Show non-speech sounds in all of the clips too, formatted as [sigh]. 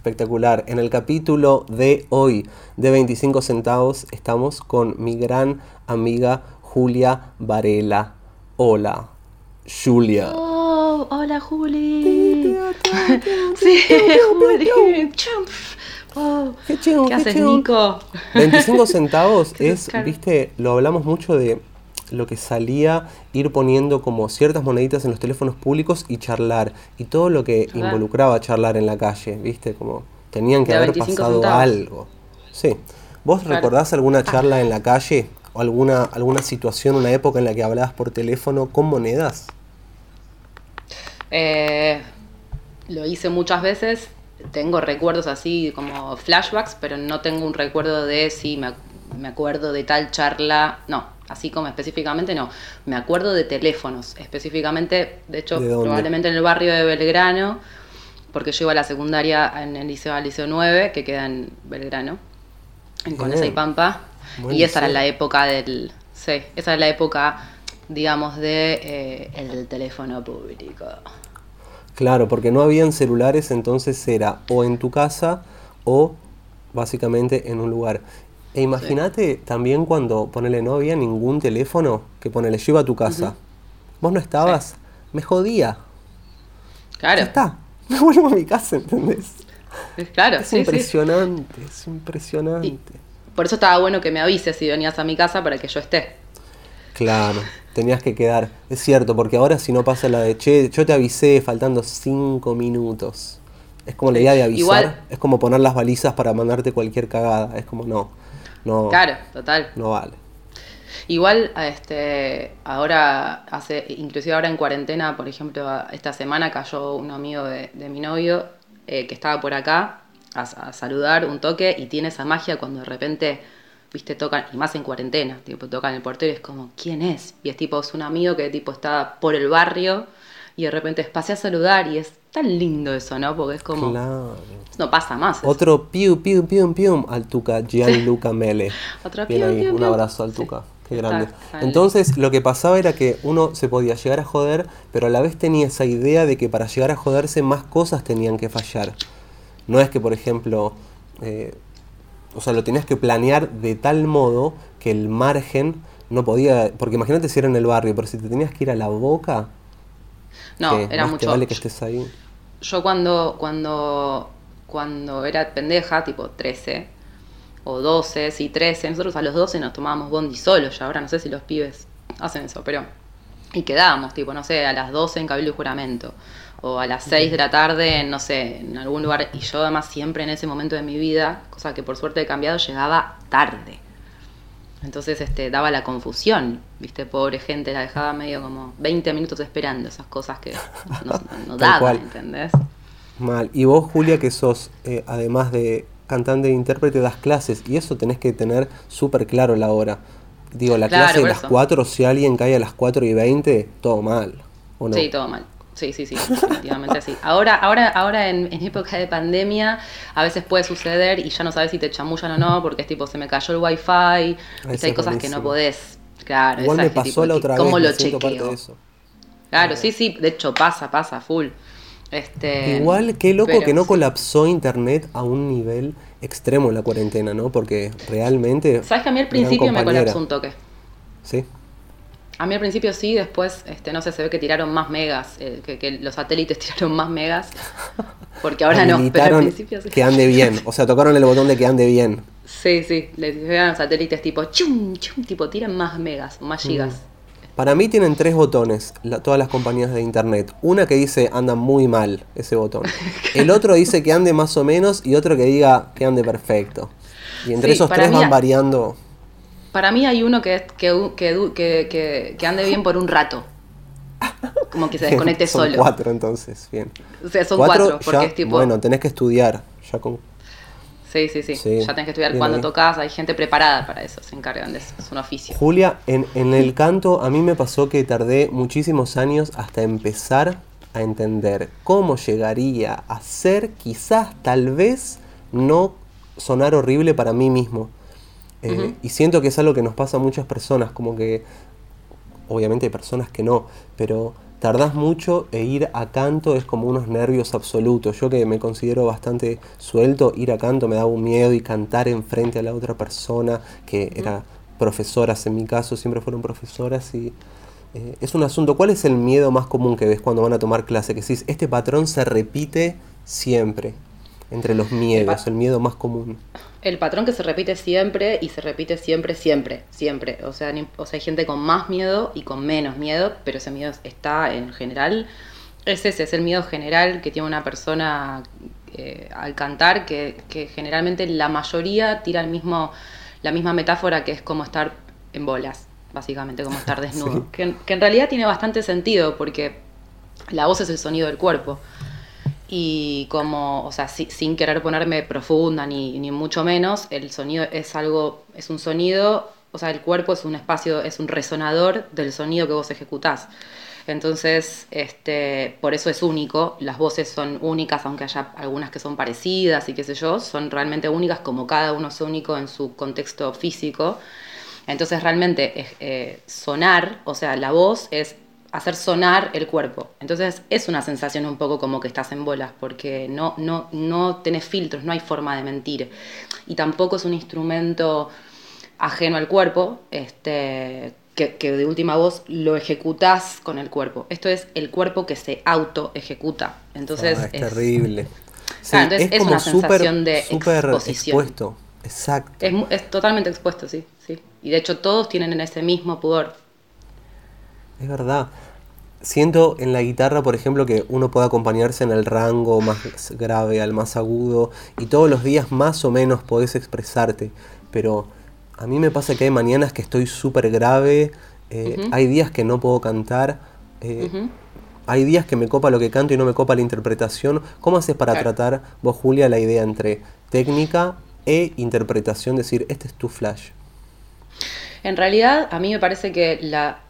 Espectacular. En el capítulo de hoy de 25 centavos estamos con mi gran amiga Julia Varela. Hola, Julia. Oh, hola Juli. sí, Juli. Oh, ¿Qué, haces, Nico? 25 centavos [laughs] es, viste, lo hablamos mucho de lo que salía ir poniendo como ciertas moneditas en los teléfonos públicos y charlar. Y todo lo que involucraba charlar en la calle, ¿viste? Como tenían que haber pasado algo. Sí. ¿Vos recordás alguna charla en la calle o alguna, alguna situación, una época en la que hablabas por teléfono con monedas? Eh, lo hice muchas veces. Tengo recuerdos así como flashbacks, pero no tengo un recuerdo de si me, me acuerdo de tal charla. No, así como específicamente no. Me acuerdo de teléfonos, específicamente, de hecho, probablemente en el barrio de Belgrano, porque yo iba a la secundaria en el liceo, al liceo 9, que queda en Belgrano, en Conesa y Pampa. y esa era la época del. Sí, esa era la época, digamos, de eh, el teléfono público. Claro, porque no habían celulares, entonces era o en tu casa o básicamente en un lugar. E imagínate también cuando, ponele, no había ningún teléfono que ponele, yo iba a tu casa. Vos no estabas, me jodía. Claro. Ya está, [laughs] me vuelvo a mi casa, ¿entendés? Claro, es impresionante, es impresionante. por eso estaba bueno que me avises si venías a mi casa para que yo esté. Claro, [laughs] tenías que quedar. Es cierto, porque ahora si no pasa la de, che, yo te avisé faltando cinco minutos. Es como la idea de avisar, es como poner las balizas para mandarte cualquier cagada. Es como, no, no, claro, total. No vale. Igual, este, ahora, hace, inclusive ahora en cuarentena, por ejemplo, esta semana cayó un amigo de, mi novio eh, que estaba por acá a, saludar un toque y tiene esa magia cuando de repente, viste, tocan, y más en cuarentena, tipo, tocan el portero y es como, ¿quién es? Y es tipo, es un amigo que tipo está por el barrio y de repente pasé a saludar y es tan lindo eso, ¿no? Porque es como. No pasa más. Otro piu, piu, piu, piu al Tuca, Gianluca Mele. [laughs] Otro piu, piu, Un abrazo al Tuca. Qué grande. Entonces, lo que pasaba era que uno se podía llegar a joder, pero a la vez tenía esa idea de que para llegar a joderse más cosas tenían que fallar. No es que, por ejemplo, eh, o sea, lo tenías que planear de tal modo que el margen no podía. Porque imagínate si era en el barrio, pero si te tenías que ir a la boca, no, era mucho. vale que estés ahí. Yo cuando, cuando, cuando era pendeja, tipo 13 o 12, sí, 13, nosotros a los 12 nos tomábamos bondi solos, ya ahora no sé si los pibes hacen eso, pero... Y quedábamos, tipo, no sé, a las 12 en Cabildo y Juramento, o a las 6 de la tarde, no sé, en algún lugar. Y yo además siempre en ese momento de mi vida, cosa que por suerte he cambiado, llegaba tarde. Entonces este, daba la confusión, ¿viste? Pobre gente, la dejaba medio como 20 minutos esperando esas cosas que [laughs] no, daban, ¿entendés? Mal. Y vos, Julia, que sos, eh, además de cantante e intérprete, das clases, y eso tenés que tener súper claro la hora. Digo, la clase de las 4, si alguien cae a las 4 y 20, todo mal. ¿o no? Sí, todo mal. Sí, sí, sí, definitivamente sí. Ahora, ahora, ahora en, época de pandemia, a veces puede suceder y ya no sabes si te chamullan o no, porque es tipo, se me cayó el wifi, y hay cosas que no podés. Claro, Igual me pasó la otra ¿cómo vez, lo chequeo? Claro, sí, sí, de hecho pasa, pasa, full. Este, Igual, qué loco que no colapsó internet a un nivel extremo en la cuarentena, ¿no? Porque realmente. ¿Sabes que a mí al principio me colapsó un toque? Sí. A mí al principio sí, después, este, no sé, se ve que tiraron más megas, eh, que, los satélites [laughs] tiraron más megas, porque ahora no, pero al principio sí. Que ande bien, o sea, tocaron el botón de que ande bien. Sí, sí, les dijeron los satélites tipo, chum, chum, tipo, tiran más megas, más gigas. Mm. Para mí tienen tres botones, todas las compañías de internet. Una que dice anda muy mal, ese botón. [laughs] El otro dice que ande más o menos y otro que diga que ande perfecto. Y entre esos tres van variando. Para mí hay uno que, que, que, que, ande bien por un rato. Como que se desconecte son solo. cuatro entonces, bien. O sea, son cuatro, porque es tipo... Bueno, tenés que estudiar. Ya con... Sí, sí, sí, Ya tenés que estudiar cuando tocas, hay gente preparada para eso, se encargan de eso, es un oficio. Julia, en, en el canto a mí me pasó que tardé muchísimos años hasta empezar a entender cómo llegaría a ser, quizás, tal vez, no sonar horrible para mí mismo. Eh, y siento que es algo que nos pasa a muchas personas, como que, obviamente hay personas que no, pero tardás mucho e ir a canto es como unos nervios absolutos. Yo que me considero bastante suelto, ir a canto me daba un miedo y cantar enfrente a la otra persona, que era profesoras en mi caso, siempre fueron profesoras y eh, es un asunto. ¿Cuál es el miedo más común que ves cuando van a tomar clase? Que decís, este patrón se repite siempre entre los miedos, el, miedo más común. El patrón que se repite siempre y se repite siempre, siempre, siempre. O sea, o sea, hay gente con más miedo y con menos miedo, pero ese miedo está en general. Es ese, es el miedo general que tiene una persona eh, al cantar, que, que, generalmente la mayoría tira el mismo, la misma metáfora que es como estar en bolas, básicamente, como estar [laughs] desnudo. que, que en realidad tiene bastante sentido porque la voz es el sonido del cuerpo y como, o sea, sin querer ponerme profunda ni, ni, mucho menos, el sonido es algo, es un sonido, o sea, el cuerpo es un espacio, es un resonador del sonido que vos ejecutás. Entonces, este, por eso es único, las voces son únicas, aunque haya algunas que son parecidas y qué sé yo, son realmente únicas como cada uno es único en su contexto físico. Entonces, realmente eh, sonar, o sea, la voz es hacer sonar el cuerpo. Entonces es una sensación un poco como que estás en bolas, porque no, no, no tenés filtros, no hay forma de mentir. Y tampoco es un instrumento ajeno al cuerpo, este, que, de última voz lo ejecutás con el cuerpo. Esto es el cuerpo que se auto ejecuta. Entonces ah, es, terrible. es, una sensación de exposición. Expuesto. Exacto. Es, es totalmente expuesto, sí, sí. Y de hecho todos tienen ese mismo pudor. Es verdad. Siento en la guitarra, por ejemplo, que uno puede acompañarse en el rango más grave al más agudo y todos los días más o menos podés expresarte, pero a mí me pasa que hay mañanas que estoy súper grave, eh, hay días que no puedo cantar, eh, hay días que me copa lo que canto y no me copa la interpretación. ¿Cómo haces para tratar vos, Julia, la idea entre técnica e interpretación? Decir, este es tu flash. En realidad, a mí me parece que la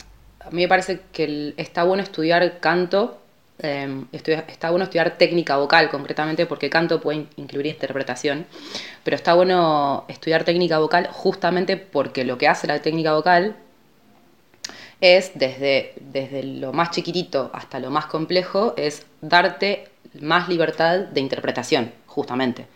a mí me parece que está bueno estudiar canto, em, está bueno estudiar técnica vocal concretamente, porque canto puede incluir interpretación, pero está bueno estudiar técnica vocal justamente porque lo que hace la técnica vocal es desde, desde lo más chiquitito hasta lo más complejo, es darte más libertad de interpretación, justamente.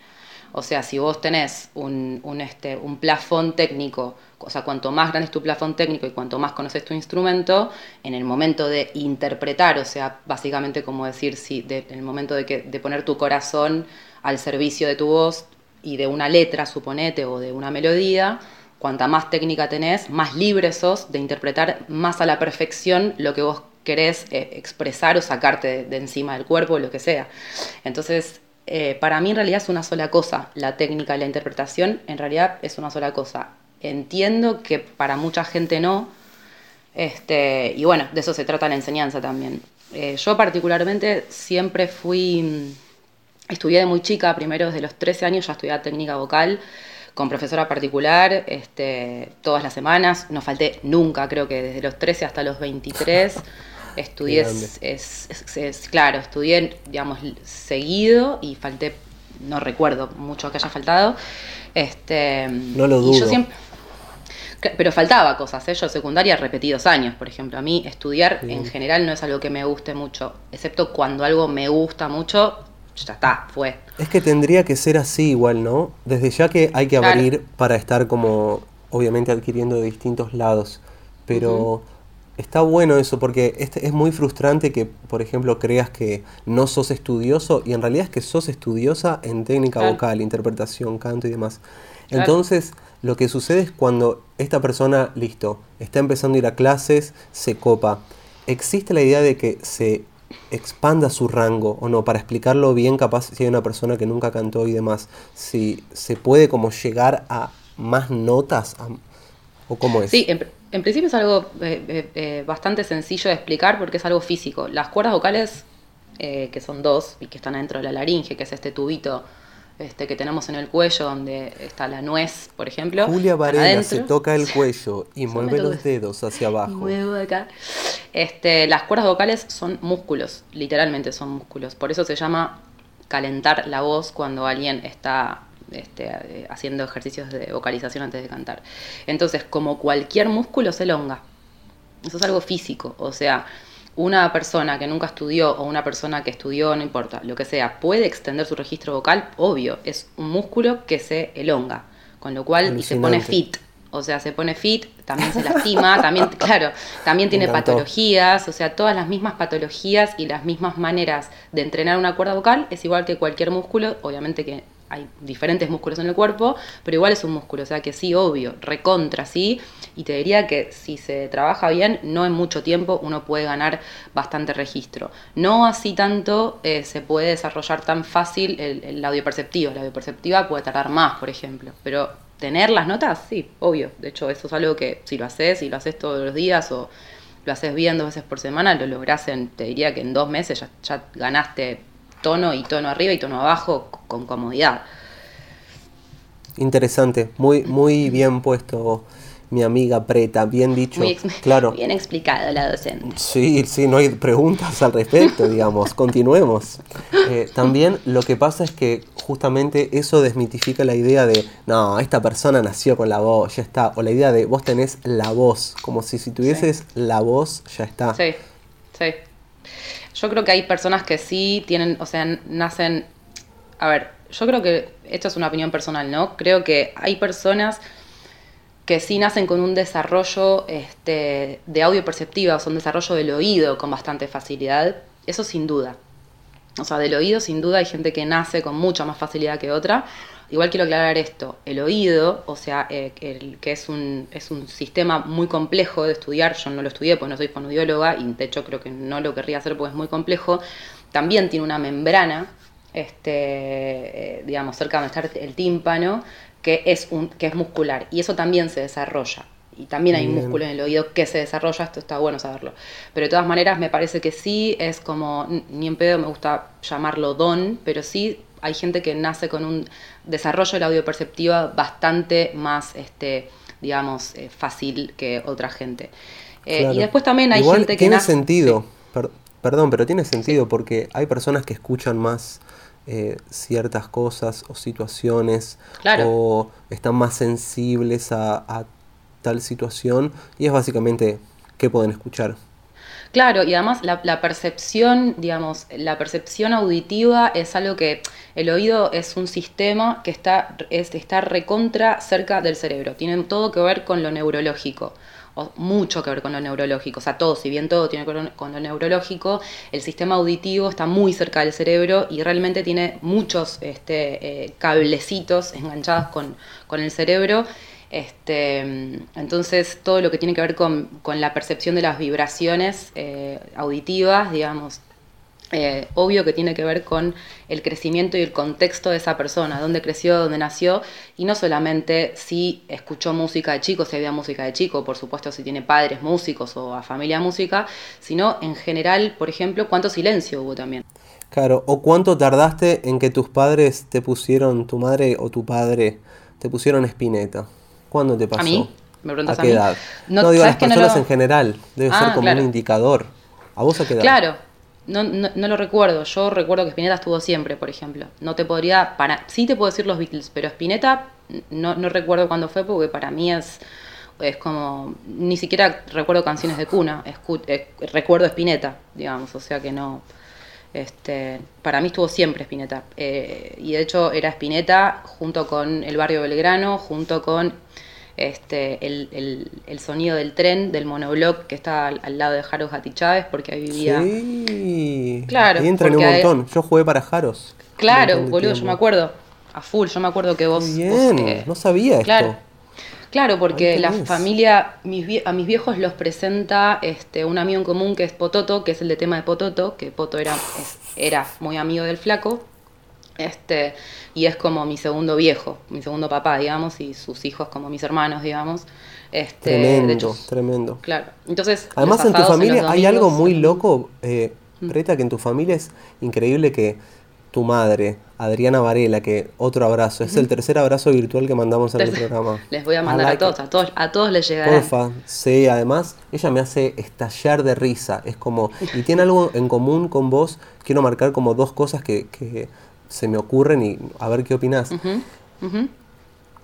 O sea, si vos tenés un, un, este, un plafón técnico, o sea, cuanto más grande es tu plafón técnico y cuanto más conoces tu instrumento, en el momento de interpretar, o sea, básicamente como decir, si en el momento de, que, de poner tu corazón al servicio de tu voz y de una letra, suponete, o de una melodía, cuanta más técnica tenés, más libre sos de interpretar más a la perfección lo que vos querés eh, expresar o sacarte de, encima del cuerpo, lo que sea. Entonces, eh, para mí en realidad es una sola cosa, la técnica y la interpretación en realidad es una sola cosa. Entiendo que para mucha gente no, este, y bueno, de eso se trata la enseñanza también. Eh, yo particularmente siempre fui, mm, estudié de muy chica, primero desde los 13 años ya estudié técnica vocal, con profesora particular, este, todas las semanas, no falté nunca, creo que desde los 13 hasta los 23. Estudié, es, claro, estudié, digamos, seguido y falté, no recuerdo mucho que haya faltado. Este, no lo dudo. pero faltaba cosas, ¿eh? yo secundaria repetí dos años, por ejemplo. A mí estudiar en general no es algo que me guste mucho, excepto cuando algo me gusta mucho, ya está, fue. Es que tendría que ser así igual, ¿no? Desde ya que hay que abrir para estar como, obviamente, adquiriendo de distintos lados, pero está bueno eso, porque este, es muy frustrante que, por ejemplo, creas que no sos estudioso y en realidad es que sos estudiosa en técnica vocal, interpretación, canto y demás. Entonces, lo que sucede es cuando esta persona, listo, está empezando a ir a clases, se copa. Existe la idea de que se expanda su rango o no, para explicarlo bien, capaz si hay una persona que nunca cantó y demás, si se puede como llegar a más notas o cómo es. Sí, en principio es algo eh, eh, eh, bastante sencillo de explicar porque es algo físico. Las cuerdas vocales, que son dos y que están dentro de la laringe, que es este tubito este, que tenemos en el cuello donde está la nuez, por ejemplo. Julia Varela se toca el cuello y [laughs] mueve los dedos hacia [laughs] abajo. muevo acá. Este, las cuerdas vocales son músculos, literalmente son músculos. Por eso se llama calentar la voz cuando alguien está este, eh, haciendo ejercicios de vocalización antes de cantar. Entonces, como cualquier músculo se elonga. Eso es algo físico. O sea, una persona que nunca estudió o una persona que estudió, no importa, lo que sea, puede extender su registro vocal, obvio, es un músculo que se elonga, con lo cual y se pone fit. O sea, se pone fit, también se lastima, [laughs] también, claro, también tiene patologías, o sea, todas las mismas patologías y las mismas maneras de entrenar una cuerda vocal es igual que cualquier músculo, obviamente que hay diferentes músculos en el cuerpo, pero igual es un músculo, o sea que sí, obvio, recontra, sí, y te diría que si se trabaja bien, no en mucho tiempo uno puede ganar bastante registro. No así tanto eh, se puede desarrollar tan fácil el, el audio perceptivo, la audio perceptiva puede tardar más, por ejemplo, pero tener las notas, sí, obvio, de hecho eso es algo que si lo haces, si lo haces todos los días o lo haces bien dos veces por semana, lo lográs en, te diría que en dos meses ya ganaste tono y tono arriba y tono abajo con comodidad. Interesante, muy, muy bien puesto mi amiga Preta, bien dicho. Muy [laughs] claro. Bien explicado la docente. Sí, sí, no hay preguntas al respecto, [laughs] digamos. Continuemos. Eh, también lo que pasa es que justamente eso desmitifica la idea de, no, esta persona nació con la voz, ya está. O la idea de vos tenés la voz, como si si tuvieses la voz, ya está. Sí, sí. Yo creo que hay personas que sí tienen, o sea, nacen... A ver, yo creo que esto es una opinión personal, ¿no? Creo que hay personas que sí nacen con un desarrollo este, de audio perceptiva, o sea, un desarrollo del oído con bastante facilidad. Eso sin duda. O sea, del oído sin duda hay gente que nace con mucha más facilidad que otra. Igual quiero aclarar esto, el oído, o sea, eh, que es un, es un sistema muy complejo de estudiar, yo no lo estudié porque no soy fonoaudióloga y de hecho creo que no lo querría hacer porque es muy complejo, también tiene una membrana, este, eh, digamos, cerca donde está el tímpano, que es, un, que es muscular y eso también se desarrolla. Y también hay músculo en el oído que se desarrolla, esto está bueno saberlo. Pero de todas maneras me parece que sí es como, ni en pedo me gusta llamarlo don, pero sí hay gente que nace con un desarrollo de la audio perceptiva bastante más, este, digamos, eh, fácil que otra gente. Eh, y después también hay gente que tiene sentido, perdón, pero tiene sentido porque hay personas que escuchan más eh, ciertas cosas o situaciones o están más sensibles a tal situación y es básicamente qué pueden escuchar. Claro, y además la, percepción, digamos, la percepción auditiva es algo que el oído es un sistema que está, está recontra cerca del cerebro. Tiene todo que ver con lo neurológico o mucho que ver con lo neurológico, o sea, todo, si bien todo tiene que ver con lo neurológico, el sistema auditivo está muy cerca del cerebro y realmente tiene muchos este, eh, cablecitos enganchados con, con el cerebro este, entonces, todo lo que tiene que ver con, la percepción de las vibraciones eh, auditivas, digamos, eh, obvio que tiene que ver con el crecimiento y el contexto de esa persona, dónde creció, dónde nació, y no solamente si escuchó música de chico, si había música de chico, por supuesto si tiene padres músicos o a familia música, sino en general, por ejemplo, cuánto silencio hubo también. Claro, o cuánto tardaste en que tus padres te pusieron, tu madre o tu padre, te pusieron espineta. ¿Cuándo te pasó? ¿A mí? ¿Me preguntas a, qué edad? No, digo, las personas en general. Debe ser ah, como un indicador. ¿A vos a qué edad? Claro. No, no, lo recuerdo. Yo recuerdo que Spinetta estuvo siempre, por ejemplo. No te podría. Para, sí te puedo decir los Beatles, pero Spinetta no, no recuerdo cuándo fue porque para mí es es como, ni siquiera recuerdo canciones de cuna, eh, recuerdo Spinetta, digamos, o sea que no, este, para mí estuvo siempre Spinetta, eh, y de hecho era Spinetta junto con el barrio Belgrano, junto con este, el, el, sonido del tren, del monobloc que está al, lado de Jaros Gati Chávez, porque ahí vivía. Sí, claro. Ahí entrené un montón. Yo jugué para Jaros. Claro, boludo, yo me acuerdo. A full, yo me acuerdo que vos. Bien, eh, no sabía claro, Claro, porque la familia, mis, a mis viejos los presenta este, un amigo en común que es Pototo, que es el de tema de Pototo, que Poto era, era muy amigo del flaco. Este, y es como mi segundo viejo, mi segundo papá, digamos, y sus hijos como mis hermanos, digamos. Este, tremendo, tremendo. Claro. Entonces, Además, en tu familia hay algo muy loco, eh, mm. Preta, que en tu familia es increíble que tu madre, Adriana Varela, que otro abrazo, es el tercer abrazo virtual que mandamos en el programa. [laughs] Les voy a mandar a, todos, a todos, a todos les llegará. Porfa, sí, además ella me hace estallar de risa, es como, y tiene algo en común con vos, quiero marcar como dos cosas que, que se me ocurren y a ver qué opinás.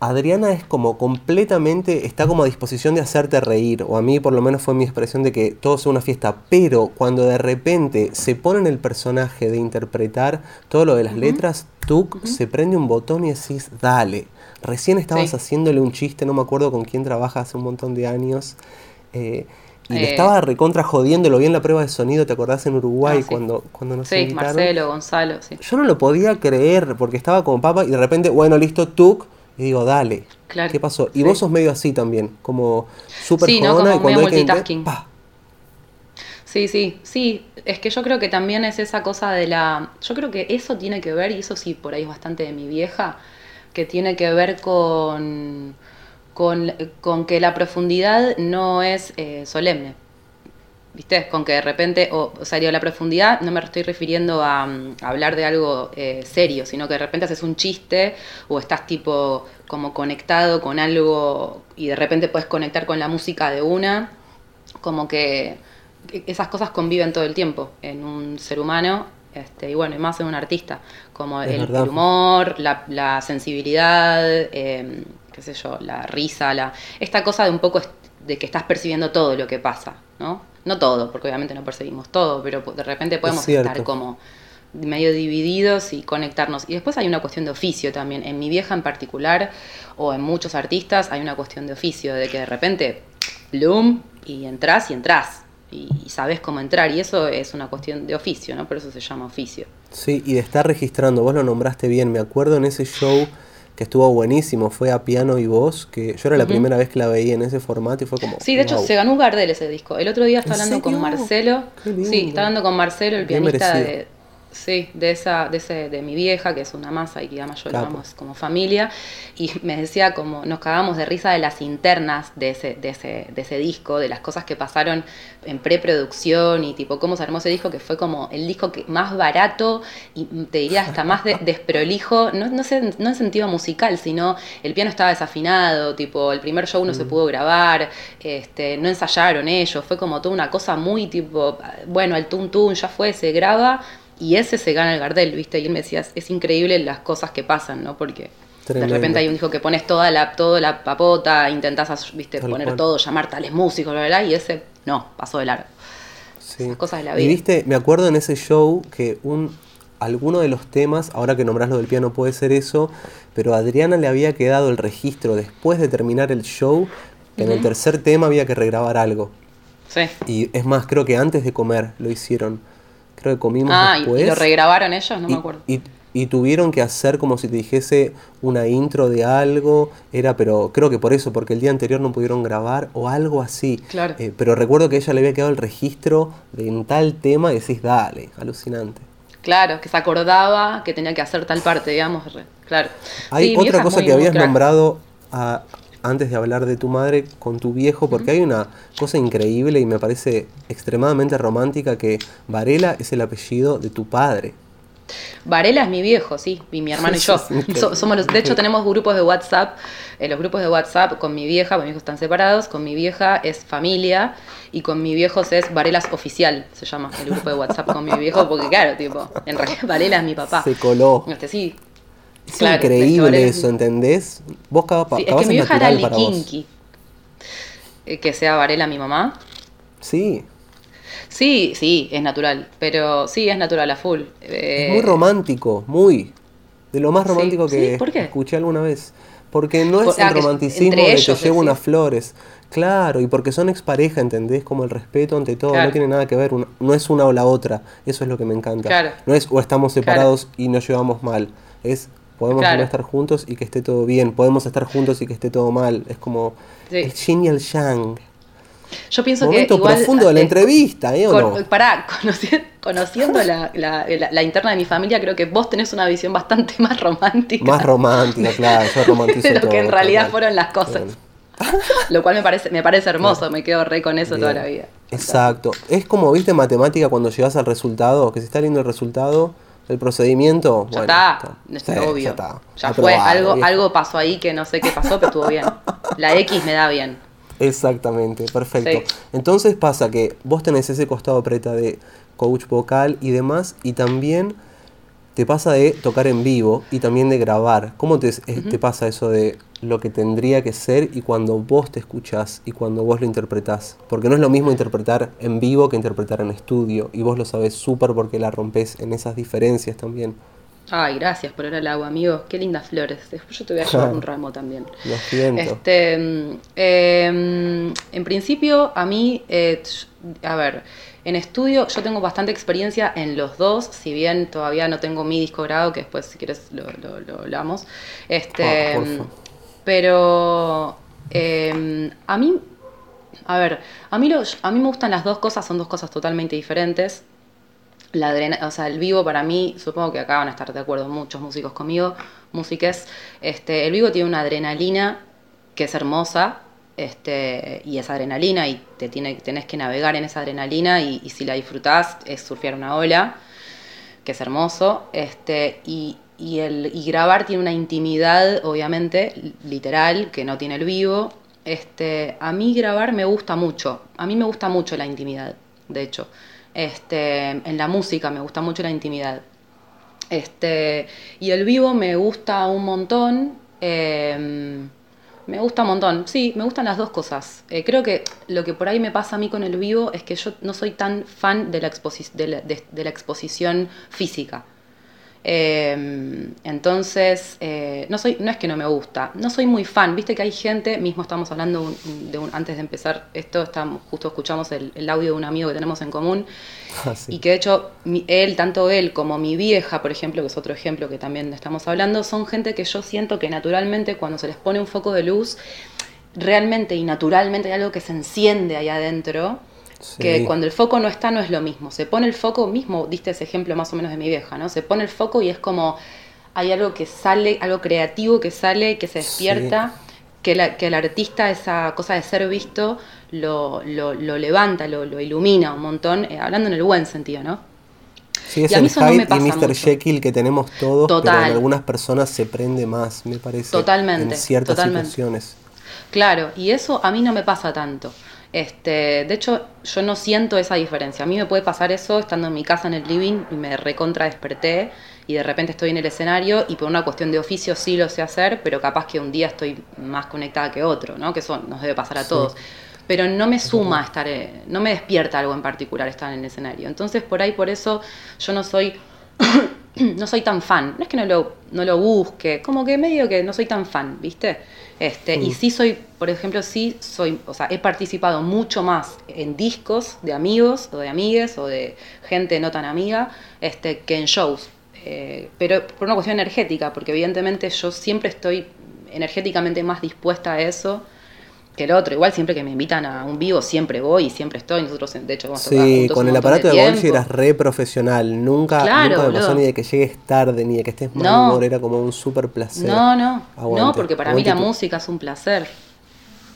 Adriana es como completamente, está como a disposición de hacerte reír, o a mí por lo menos fue mi expresión de que todo es una fiesta, pero cuando de repente se pone en el personaje de interpretar todo lo de las letras, tú se prende un botón y decís, dale, recién estabas haciéndole un chiste, no me acuerdo con quién trabaja hace un montón de años, eh, y le eh. estaba recontra jodiendo, lo vi en la prueba de sonido, ¿te acordás en Uruguay ah, cuando, cuando nos Sí, Marcelo, Gonzalo, sí. Yo no lo podía creer porque estaba como papa y de repente, bueno, listo, tuk y digo, dale. ¿Qué pasó? Y vos sos medio así también, como súper sí, ¿no? como y cuando multitasking. Sí, sí, sí. Es que yo creo que también es esa cosa de la. Yo creo que eso tiene que ver, y eso sí, por ahí es bastante de mi vieja, que tiene que ver con, con, con que la profundidad no es eh, solemne. ¿Viste? Con que de repente, o, o sea, la profundidad no me estoy refiriendo a, hablar de algo eh, serio, sino que de repente haces un chiste o estás tipo como conectado con algo y de repente puedes conectar con la música de una, como que esas cosas conviven todo el tiempo en un ser humano este, y bueno, y más en un artista, como el, humor, la, sensibilidad, em, qué sé yo, la risa, la, esta cosa de un poco de que estás percibiendo todo lo que pasa, ¿no? No todo, porque obviamente no percibimos todo, pero de repente podemos estar como medio divididos y conectarnos. Y después hay una cuestión de oficio también. En mi vieja en particular, o en muchos artistas, hay una cuestión de oficio, de que de repente, bloom, y entras y entras. Y, sabes cómo entrar, y eso es una cuestión de oficio, ¿no? Por eso se llama oficio. Sí, y de estar registrando, vos lo nombraste bien, me acuerdo en ese show que estuvo buenísimo, fue a piano y voz, que yo era la primera vez que la veía en ese formato y fue como... Sí, de hecho se ganó un Gardel ese disco. El otro día está hablando con Marcelo, sí, está hablando con Marcelo, el pianista de, Sí, de esa, de ese, de mi vieja, que es una masa y que además yo como familia, y me decía como nos cagamos de risa de las internas de ese, de ese, de ese disco, de las cosas que pasaron en preproducción y tipo cómo se armó ese disco, que fue como el disco que más barato y te diría hasta más desprolijo, no, no, sé, no en sentido musical, sino el piano estaba desafinado, tipo el primer show no se mm. pudo grabar, este, no ensayaron ellos, fue como toda una cosa muy tipo, bueno, el tun ya fue, se graba y ese se gana el Gardel, ¿viste? Y él me decía, es increíble las cosas que pasan, ¿no? Porque de repente hay un hijo que pones toda la, toda la papota, intentás, ¿viste? poner todo, llamar tales músicos, la verdad, y ese no, pasó de largo. Sí. cosas de la vida. Y viste, me acuerdo en ese show que un alguno de los temas, ahora que nombrás lo del piano puede ser eso, pero a Adriana le había quedado el registro después de terminar el show, que en el tercer tema había que regrabar algo. Sí. Y es más, creo que antes de comer lo hicieron creo que comimos ah, después. ¿y lo regrabaron ellos? No me acuerdo. Y, tuvieron que hacer como si te dijese una intro de algo, era, pero creo que por eso, porque el día anterior no pudieron grabar o algo así. Claro. Eh, pero recuerdo que ella le había quedado el registro de en tal tema y decís, dale, alucinante. Claro, que se acordaba que tenía que hacer tal parte, digamos. Claro. Hay otra cosa que habías nombrado a, antes de hablar de tu madre con tu viejo, porque hay una cosa increíble y me parece extremadamente romántica que Varela es el apellido de tu padre. Varela es mi viejo, sí, y mi hermano y [laughs] yo. somos de hecho, [laughs] tenemos grupos de WhatsApp. En eh, los grupos de WhatsApp con mi vieja, mis hijos están separados, con mi vieja es familia y con mi viejo es Varelas Oficial, se llama el grupo de WhatsApp con mi viejo, porque claro, tipo, en realidad Varela es mi papá. Se coló. Este, sí, es increíble eso, ¿entendés? Vos cada sí, Es que mi vieja era likinky. Eh, que sea Varela mi mamá. Sí. Sí, sí, es natural. Pero sí, es natural a full. es muy eh, romántico, muy. De lo más romántico que escuché alguna vez. Porque no es el romanticismo de que te llevo unas flores. Claro, y porque son expareja, ¿entendés? Como el respeto ante todo, no tiene nada que ver, no es una o la otra, eso es lo que me encanta. Claro. No es o estamos separados y nos llevamos mal, es Podemos no estar juntos y que esté todo bien. Podemos estar juntos y que esté todo mal. Es como el yin y el yang. Yo pienso Momento que. Igual, profundo de la entrevista, ¿eh? ¿o no? Pará, conociendo la, la, interna de mi familia, creo que vos tenés una visión bastante más romántica. Más romántica, claro. Yo [laughs] romantizo De lo que en realidad fueron las cosas. lo cual me parece, me parece hermoso, me quedo re con eso toda la vida. Exacto. Es como, viste, matemática cuando llegas al resultado, que si está lindo el resultado el procedimiento. Ya está, está. obvio. Ya, fue, algo, algo pasó ahí que no sé qué pasó, pero estuvo bien. La X me da bien. Exactamente, perfecto. Entonces pasa que vos tenés ese costado preta de coach vocal y demás, y también te pasa de tocar en vivo y también de grabar. ¿Cómo te, te pasa eso de lo que tendría que ser y cuando vos te escuchás y cuando vos lo interpretás? Porque no es lo mismo interpretar en vivo que interpretar en estudio y vos lo sabés súper porque la rompes en esas diferencias también. Ay, gracias por el agua, amigo. Qué lindas flores. Después yo te voy a llevar [laughs] un ramo también. Lo siento. Este, em, en principio, a mí, eh, a ver, en estudio yo tengo bastante experiencia en los dos, si bien todavía no tengo mi disco grado, que después si quieres lo, hablamos. Este, ah, pero em, a mí, a ver, a mí, a mí me gustan las dos cosas, son dos cosas totalmente diferentes. La o sea, el vivo para mí, supongo que acá van a estar de acuerdo muchos músicos conmigo, músiques, este, el vivo tiene una adrenalina que es hermosa, este, y esa adrenalina, y te tiene, tenés que navegar en esa adrenalina, y, si la disfrutás es surfear una ola, que es hermoso, este, y, el, y grabar tiene una intimidad, obviamente, literal, que no tiene el vivo. Este, a mí grabar me gusta mucho, a mí me gusta mucho la intimidad, de hecho. Este, en la música me gusta mucho la intimidad. Este, y el vivo me gusta un montón. Em, me gusta un montón. Sí, me gustan las dos cosas. Eh, creo que lo que por ahí me pasa a mí con el vivo es que yo no soy tan fan de la, de la exposición física. Em, entonces, eh, no, soy, no es que no me gusta, no soy muy fan. Viste que hay gente, mismo estamos hablando de un, antes de empezar esto, estamos, justo escuchamos el, audio de un amigo que tenemos en común. [laughs] Ah, y que de hecho, él, tanto él como mi vieja, por ejemplo, que es otro ejemplo que también estamos hablando, son gente que yo siento que naturalmente cuando se les pone un foco de luz, realmente y naturalmente hay algo que se enciende ahí adentro que cuando el foco no está no es lo mismo. Se pone el foco, mismo diste ese ejemplo más o menos de mi vieja, ¿no? Se pone el foco y es como hay algo que sale, algo creativo que sale, que se despierta, que, la, que el artista, esa cosa de ser visto, lo, lo, levanta, lo, ilumina un montón, eh, hablando en el buen sentido, ¿no? Sí, es el Hyde y Mr. Jekyll que tenemos todos, pero en algunas personas se prende más, me parece. Totalmente. En ciertas situaciones. Claro, y eso a mí no me pasa tanto. Este, de hecho, yo no siento esa diferencia. A mí me puede pasar eso estando en mi casa en el living y me recontra desperté y de repente estoy en el escenario y por una cuestión de oficio sí lo sé hacer, pero capaz que un día estoy más conectada que otro, ¿no? Que eso nos debe pasar a todos. Pero no me suma estar, eh, no me despierta algo en particular estar en el escenario. Entonces, por ahí, por eso, yo no soy [clears throat] no soy tan fan. No es que no lo, no lo busque, como que medio que no soy tan fan, ¿viste? Este, Y mm. sí soy, por ejemplo, sí soy, o sea, he participado mucho más en discos de amigos o de amigues o de gente no tan amiga este, que en shows. Eh, pero por una cuestión energética, porque evidentemente yo siempre estoy energéticamente más dispuesta a eso que el otro. Igual siempre que me invitan a un vivo, siempre voy y siempre estoy. Nosotros, de hecho, vamos a Sí, con el aparato de, de eras re profesional. Nunca, nunca me pasó ni de que llegues tarde, ni de que estés mal no. Era como un súper placer. No, no. no, porque para mí la música es un placer.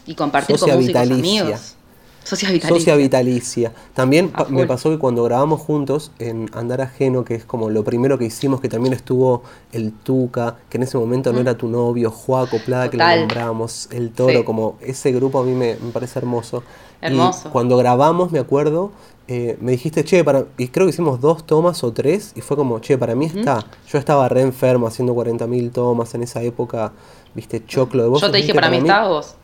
Y compartir con músicos amigos. Socia vitalicia. Socia vitalicia. También me pasó que cuando grabamos juntos en Andar Ajeno, que es como lo primero que hicimos, que también estuvo el Tuca, que en ese momento no era tu novio, Juaco Plada, que lo nombramos, el Toro, como ese grupo a mí me, parece hermoso. Hermoso. Y cuando grabamos, me acuerdo, eh, me dijiste, che, para. Y creo que hicimos dos tomas o tres, y fue como, che, para mí está. Yo estaba re enfermo haciendo 40.000 tomas en esa época, viste, choclo de vos. Yo te dije, para, mí está vos.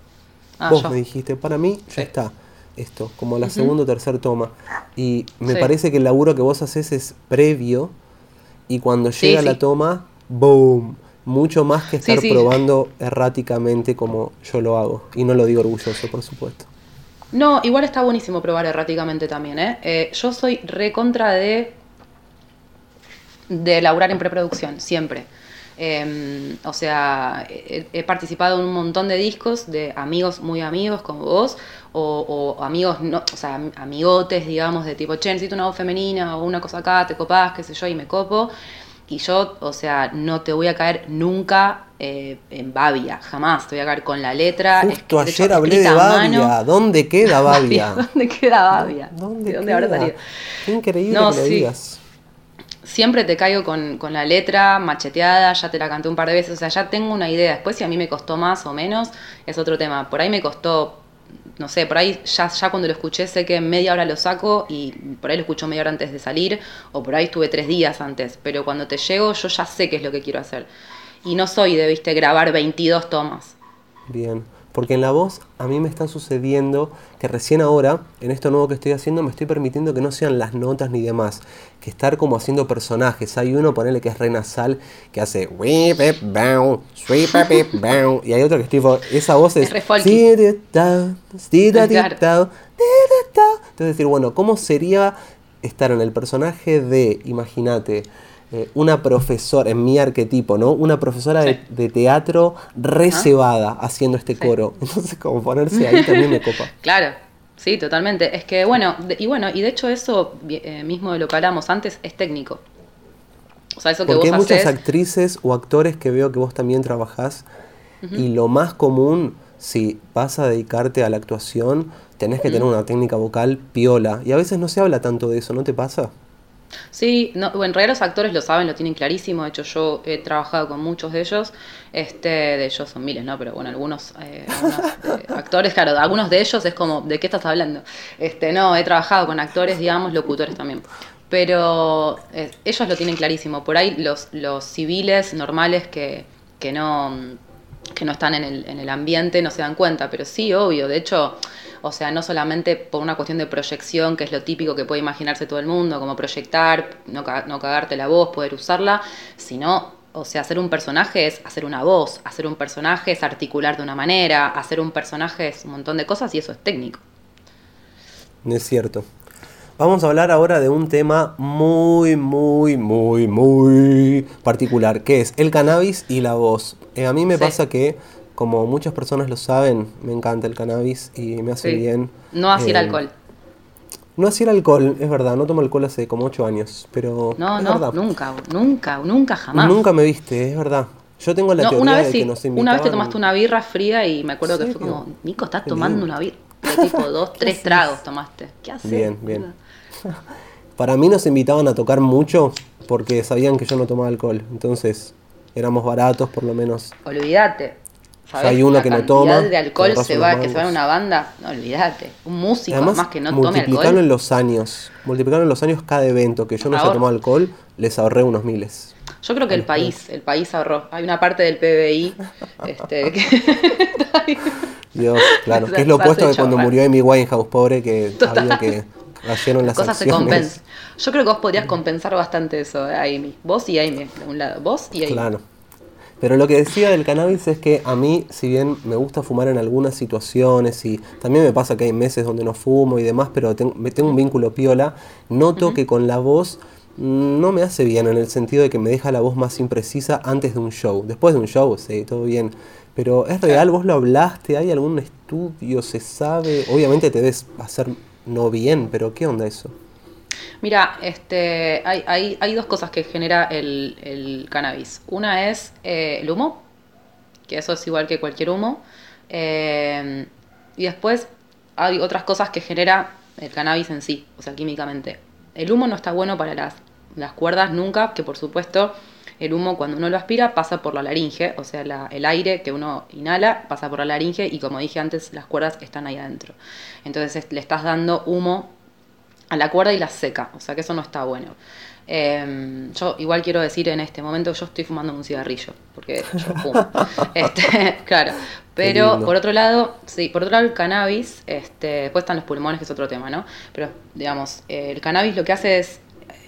Ah, vos me dijiste, para mí ya está esto, como la segunda o tercera toma. Y me parece que el laburo que vos haces es previo y cuando llega la toma, ¡boom! Mucho más que estar probando erráticamente como yo lo hago. Y no lo digo orgulloso, por supuesto. No, igual está buenísimo probar erráticamente también, ¿eh? eh yo soy recontra de, de laburar en preproducción, siempre. Em, o sea, he, participado en un montón de discos de amigos muy amigos como vos, o, amigos, no, o sea, amigotes, digamos, de tipo, che, necesito una voz femenina o una cosa acá, te copás, qué sé yo, y me copo. Y yo, o sea, no te voy a caer nunca eh, en Babia, jamás. Te voy a caer con la letra. Justo ayer hablé de Babia. ¿Dónde queda [laughs] Babia? ¿Dónde queda Babia? ¿Dónde, ¿Dónde habrá salido? Qué increíble que le digas siempre te caigo con, la letra macheteada, ya te la canté un par de veces, o sea, ya tengo una idea. Después si a mí me costó más o menos, es otro tema. Por ahí me costó no sé, por ahí ya, ya cuando lo escuché sé que media hora lo saco y por ahí lo escucho media hora antes de salir o por ahí estuve tres días antes, pero cuando te llego yo ya sé qué es lo que quiero hacer. Y no soy de, viste, grabar 22 tomas. Bien. Porque en la voz a mí me está sucediendo que recién ahora, en esto nuevo que estoy haciendo, me estoy permitiendo que no sean las notas ni demás, que estar como haciendo personajes. Hay uno, ponele que es re nasal, que hace y hay otro que es tipo, esa voz es... es Entonces decir, bueno, ¿cómo sería estar en el personaje de, imagínate, eh, una profesora, en mi arquetipo, ¿no? Una profesora de, teatro reservada haciendo este coro. [laughs] Entonces, como ponerse ahí también me copa. [laughs] Claro, sí, totalmente. Es que, bueno, y bueno, y de hecho eso eh, mismo de lo que hablamos antes es técnico. O sea, eso que Porque hay muchas actrices o actores que veo que vos también trabajás y lo más común, si vas a dedicarte a la actuación, tenés que tener una técnica vocal piola. Y a veces no se habla tanto de eso, ¿no te pasa? Sí, no, en realidad los actores lo saben, lo tienen clarísimo. De hecho, yo he trabajado con muchos de ellos. Este, de ellos son miles, ¿no? Pero bueno, algunos, eh, eh, [laughs] actores, claro, algunos de ellos es como, ¿de qué estás hablando? Este, no, he trabajado con actores, digamos, locutores también. Pero eh, ellos lo tienen clarísimo. Por ahí los, los civiles normales que, que no que no están en el, en el ambiente no se dan cuenta, pero sí, obvio, de hecho, o sea, no solamente por una cuestión de proyección, que es lo típico que puede imaginarse todo el mundo, como proyectar, no, no cagarte la voz, poder usarla, sino o sea, hacer un personaje es hacer una voz, hacer un personaje es articular de una manera, hacer un personaje es un montón de cosas y eso es técnico. Es cierto. Vamos a hablar ahora de un tema muy, muy, muy, muy particular, que es el cannabis y la voz. Eh, a mí me pasa que como muchas personas lo saben, me encanta el cannabis y me hace bien. No así el eh, alcohol. No así el alcohol, es verdad, no tomo alcohol hace como ocho años, pero. No, no, nunca, nunca, nunca jamás. Nunca me viste, es verdad. Yo tengo la teoría una vez de que nos invitaban... Una vez te tomaste una birra fría y me acuerdo que fue como, Nico, estás tomando una birra. tipo dos, tres tragos tomaste. ¿Qué haces? Bien, bien. [laughs] Para mí nos invitaban a tocar mucho porque sabían que yo no tomaba alcohol. Entonces, éramos baratos por lo menos. Olvídate hay uno que no toma. de alcohol se va, que se va en una banda, no olvídate. Un músico, además, que no tome alcohol. en los años, multiplicaron en los años cada evento, que yo no haya tomado alcohol, les ahorré unos miles. Yo creo que el país, el país ahorró. Hay una parte del PBI este, [laughs] Dios, claro. [laughs] Que es lo opuesto de cuando murió Amy Winehouse, pobre, que había que cayeron las cosas se compensan. [laughs] Yo creo que vos podrías compensar bastante eso, eh, Amy. Vos y Amy, de un lado. Vos y Amy. Claro. Pero lo que decía del cannabis es que a mí, si bien me gusta fumar en algunas situaciones y también me pasa que hay meses donde no fumo y demás, pero tengo, tengo un vínculo piola, noto que con la voz no me hace bien en el sentido de que me deja la voz más imprecisa antes de un show. Después de un show, sí, todo bien. Pero es real, vos lo hablaste, hay algún estudio, se sabe. Obviamente te debes hacer no bien, pero ¿qué onda eso? Mira, este, hay, hay, dos cosas que genera el, cannabis. Una es eh, el humo, que eso es igual que cualquier humo. Eh, y después hay otras cosas que genera el cannabis en sí, o sea, químicamente. El humo no está bueno para las, las cuerdas nunca, que por supuesto el humo cuando uno lo aspira pasa por la laringe, o sea, el aire que uno inhala pasa por la laringe y como dije antes, las cuerdas están ahí adentro. Entonces le estás dando humo a la cuerda y la seca, o sea que eso no está bueno. Em, yo igual quiero decir en este momento, yo estoy fumando un cigarrillo, porque yo fumo. [laughs] este, [laughs] claro. Pero por otro lado, sí, por otro lado el cannabis, este, después están los pulmones, que es otro tema, ¿no? Pero digamos, el cannabis lo que hace es,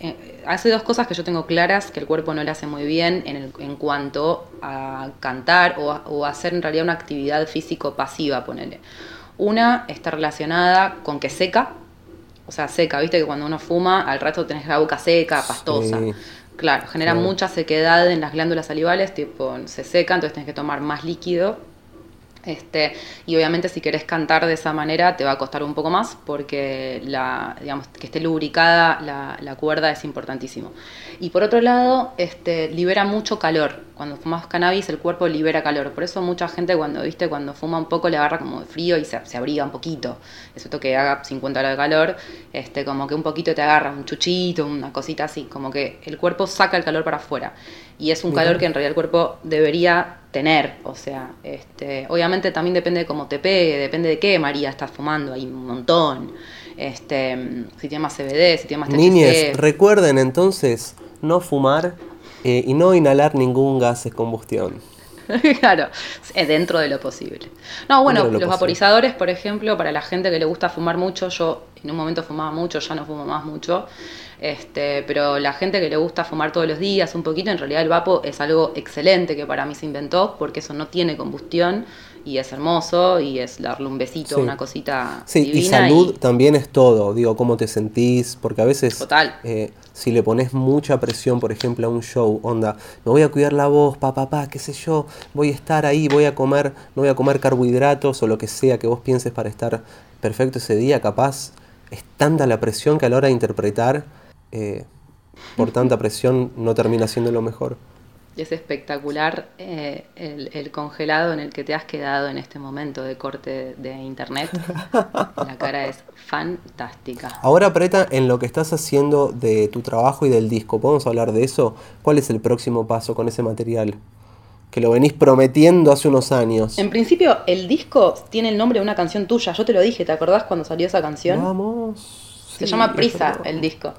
eh, hace dos cosas que yo tengo claras que el cuerpo no le hace muy bien en, en cuanto a cantar o, o hacer en realidad una actividad físico pasiva, ponele. Una está relacionada con que seca, o sea, seca, viste que cuando uno fuma, al rato tenés la boca seca, pastosa. Claro, genera mucha sequedad en las glándulas salivales, tipo, se seca, entonces tenés que tomar más líquido este, y obviamente si querés cantar de esa manera te va a costar un poco más porque la, digamos, que esté lubricada la, cuerda es importantísimo. Y por otro lado, este, libera mucho calor. Cuando fumas cannabis el cuerpo libera calor. Por eso mucha gente cuando, viste, cuando fuma un poco le agarra como de frío y se, se abriga un poquito. Eso que haga 50 grados de calor, este, como que un poquito te agarra, un chuchito, una cosita así, como que el cuerpo saca el calor para afuera. Y es un calor que en realidad el cuerpo debería tener. O sea, este, obviamente también depende de cómo te pegue, depende de qué María estás fumando, hay un montón. Este, si tiene más CBD, si tiene más THC. Niñes, recuerden entonces no fumar eh, y no inhalar ningún gas de combustión. [laughs] claro, dentro de lo posible. No, bueno, los vaporizadores, por ejemplo, para la gente que le gusta fumar mucho, yo en un momento fumaba mucho, ya no fumo más mucho. Este, pero la gente que le gusta fumar todos los días un poquito, en realidad el vapo es algo excelente que para mí se inventó porque eso no tiene combustión y es hermoso y es darle un besito, una cosita. Sí, y salud también es todo, digo, cómo te sentís, porque a veces Total. Eh, si le pones mucha presión, por ejemplo, a un show, onda, me voy a cuidar la voz, pa, pa, pa, qué sé yo, voy a estar ahí, voy a comer, no voy a comer carbohidratos o lo que sea que vos pienses para estar perfecto ese día, capaz es tanta la presión que a la hora de interpretar eh, por tanta presión no termina siendo lo mejor. Es espectacular eh, el, congelado en el que te has quedado en este momento de corte de internet. [laughs] La cara es fantástica. Ahora, Preta, en lo que estás haciendo de tu trabajo y del disco, ¿podemos hablar de eso? ¿Cuál es el próximo paso con ese material? Que lo venís prometiendo hace unos años. En principio, el disco tiene el nombre de una canción tuya. Yo te lo dije, ¿te acordás cuando salió esa canción? Vamos. Se llama Prisa el disco.